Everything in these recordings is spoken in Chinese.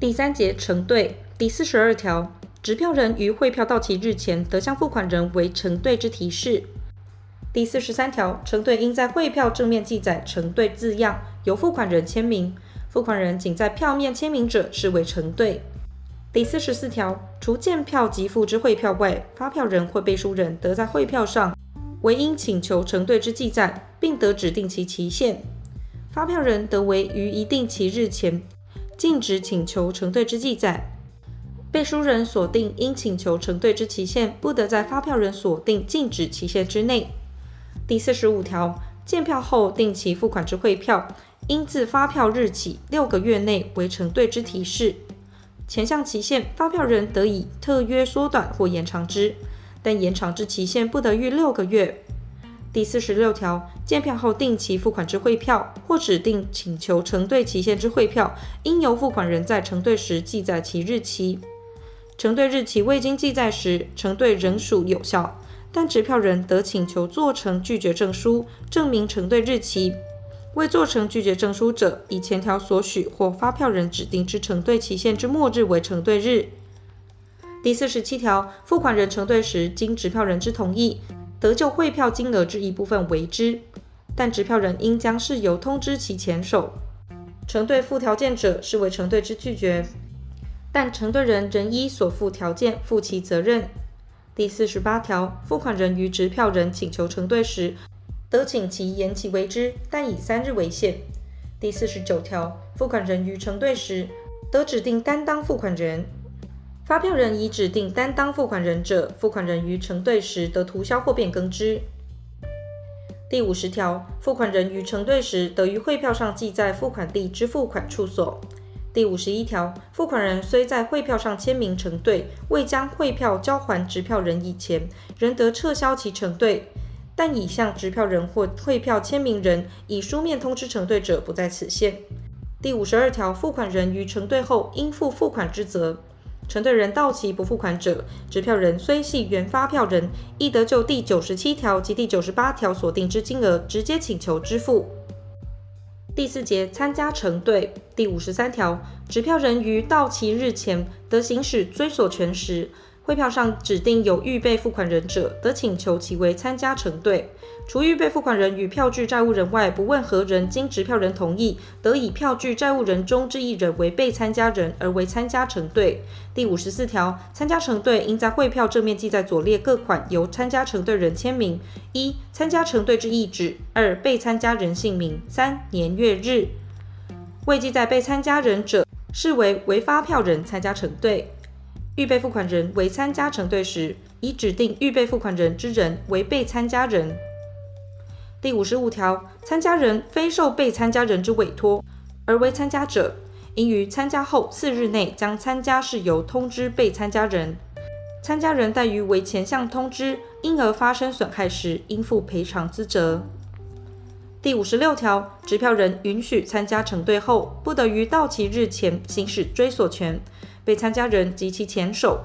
第三节承兑第四十二条，持票人于汇票到期日前得向付款人为承兑之提示。第四十三条，承兑应在汇票正面记载承兑字样，由付款人签名。付款人仅在票面签名者视为承兑。第四十四条，除见票即付之汇票外，发票人或背书人得在汇票上为应请求承兑之记载，并得指定其期限。发票人得为于一定期日前禁止请求承兑之记载。背书人锁定应请求承兑之期限，不得在发票人锁定禁止期限之内。第四十五条，见票后定期付款之汇票，应自发票日起六个月内为承兑之提示。前项期限，发票人得以特约缩短或延长之，但延长之期限不得逾六个月。第四十六条，见票后定期付款之汇票，或指定请求承兑期限之汇票，应由付款人在承兑时记载其日期。承兑日期未经记载时，承兑仍属有效，但持票人得请求做成拒绝证书，证明承兑日期。未做成拒绝证书者，以前条所许或发票人指定之承兑期限之末日为承兑日。第四十七条，付款人承兑时，经持票人之同意，得就汇票金额之一部分为之，但执票人应将事由通知其前手。承兑附条件者，视为承兑之拒绝，但承兑人仍依所附条件负其责任。第四十八条，付款人于执票人请求承兑时，得请其延期为之，但以三日为限。第四十九条，付款人于承兑时，得指定担当付款人。发票人已指定担当付款人者，付款人于承兑时得涂销或变更之。第五十条，付款人于承兑时，得于汇票上记载付款地之付款处所。第五十一条，付款人虽在汇票上签名承兑，未将汇票交还执票人以前，仍得撤销其承兑。但已向执票人或汇票签名人以书面通知承兑者，不在此限。第五十二条，付款人于承兑后应负付款之责。承兑人到期不付款者，支票人虽系原发票人，亦得就第九十七条及第九十八条所定之金额直接请求支付。第四节参加承兑第五十三条，支票人于到期日前得行使追索权时，汇票上指定有预备付款人者，得请求其为参加承兑。除预备付款人与票据债务人外，不问何人经执票人同意，得以票据债务人中之一人为被参加人而为参加承兑。第五十四条，参加承兑应在汇票正面记载左列各款由参加承兑人签名：一、参加承兑之意旨；二、被参加人姓名；三、年月日。未记载被参加人者，视为为发票人参加承兑。预备付款人为参加承兑时，以指定预备付款人之人为被参加人。第五十五条，参加人非受被参加人之委托而为参加者，应于参加后四日内将参加事由通知被参加人。参加人怠于为前项通知，因而发生损害时，应负赔偿之责。第五十六条，支票人允许参加承兑后，不得于到期日前行使追索权。被参加人及其前手，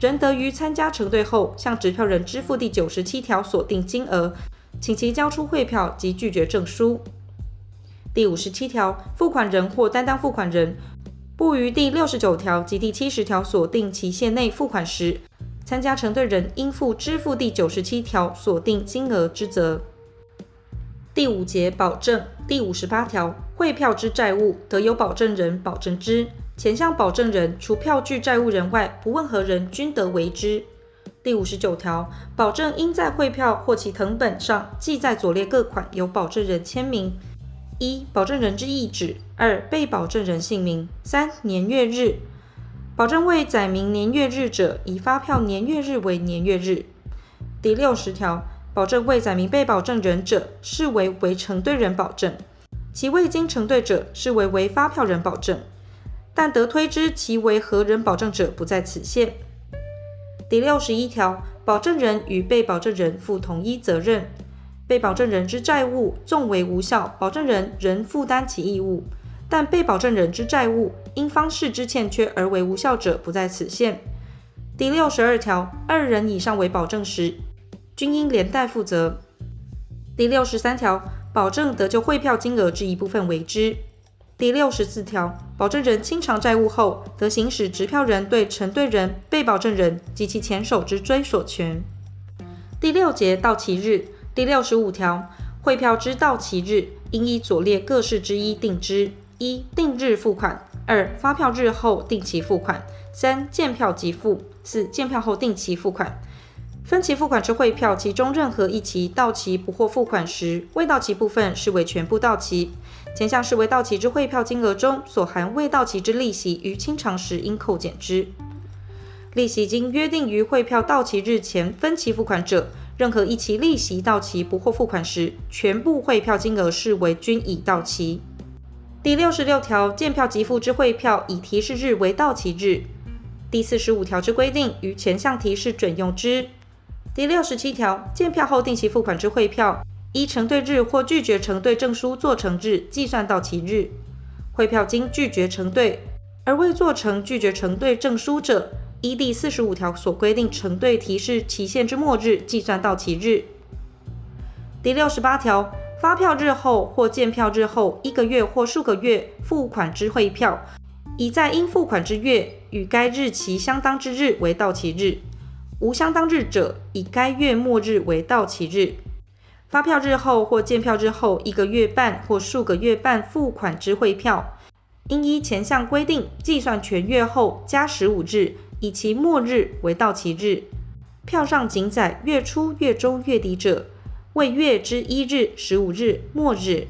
仍得于参加承兑后，向执票人支付第九十七条锁定金额，请其交出汇票及拒绝证书。第五十七条，付款人或担当付款人不于第六十九条及第七十条锁定期限内付款时，参加承兑人应负支付第九十七条锁定金额之责。第五节保证第五十八条，汇票之债务得由保证人保证之。前项保证人除票据债务人外，不问何人均得为之。第五十九条，保证应在汇票或其謄本上记载左列各款由保证人签名：一、保证人之意旨；二、被保证人姓名；三、年月日。保证未载明年月日者，以发票年月日为年月日。第六十条，保证未载明被保证人者，视为为承兑人保证；其未经承兑者，视为为发票人保证。但得推知其为何人保证者，不在此限。第六十一条，保证人与被保证人负同一责任。被保证人之债务纵为无效，保证人仍负担其义务；但被保证人之债务因方式之欠缺而为无效者，不在此限。第六十二条，二人以上为保证时，均应连带负责。第六十三条，保证得就汇票金额之一部分为之。第六十四条，保证人清偿债务后，得行使执票人对承兑人、被保证人及其前手之追索权。第六节到期日第六十五条，汇票之到期日，应依左列各式之一定之：一、定日付款；二、发票日后定期付款；三、见票即付；四、见票后定期付款。分期付款之汇票，其中任何一期到期不获付款时，未到期部分视为全部到期。前项视为到期之汇票金额中所含未到期之利息，于清偿时应扣减之。利息经约定于汇票到期日前分期付款者，任何一期利息到期不获付款时，全部汇票金额视为均已到期。第六十六条，见票即付之汇票，以提示日为到期日。第四十五条之规定，于前项提示准用之。第六十七条，见票后定期付款之汇票，依承兑日或拒绝承兑证书做成日计算到期日。汇票经拒绝承兑而未做成拒绝承兑证书者，依第四十五条所规定承兑提示期限之末日计算到期日。第六十八条，发票日后或见票日后一个月或数个月付款之汇票，已在应付款之月与该日期相当之日为到期日。无相当日者，以该月末日为到期日。发票日后或见票日后一个月半或数个月半付款之汇票，应依前项规定计算全月后加十五日，以其末日为到期日。票上仅载月初、月中、月底者，为月之一日、十五日、末日。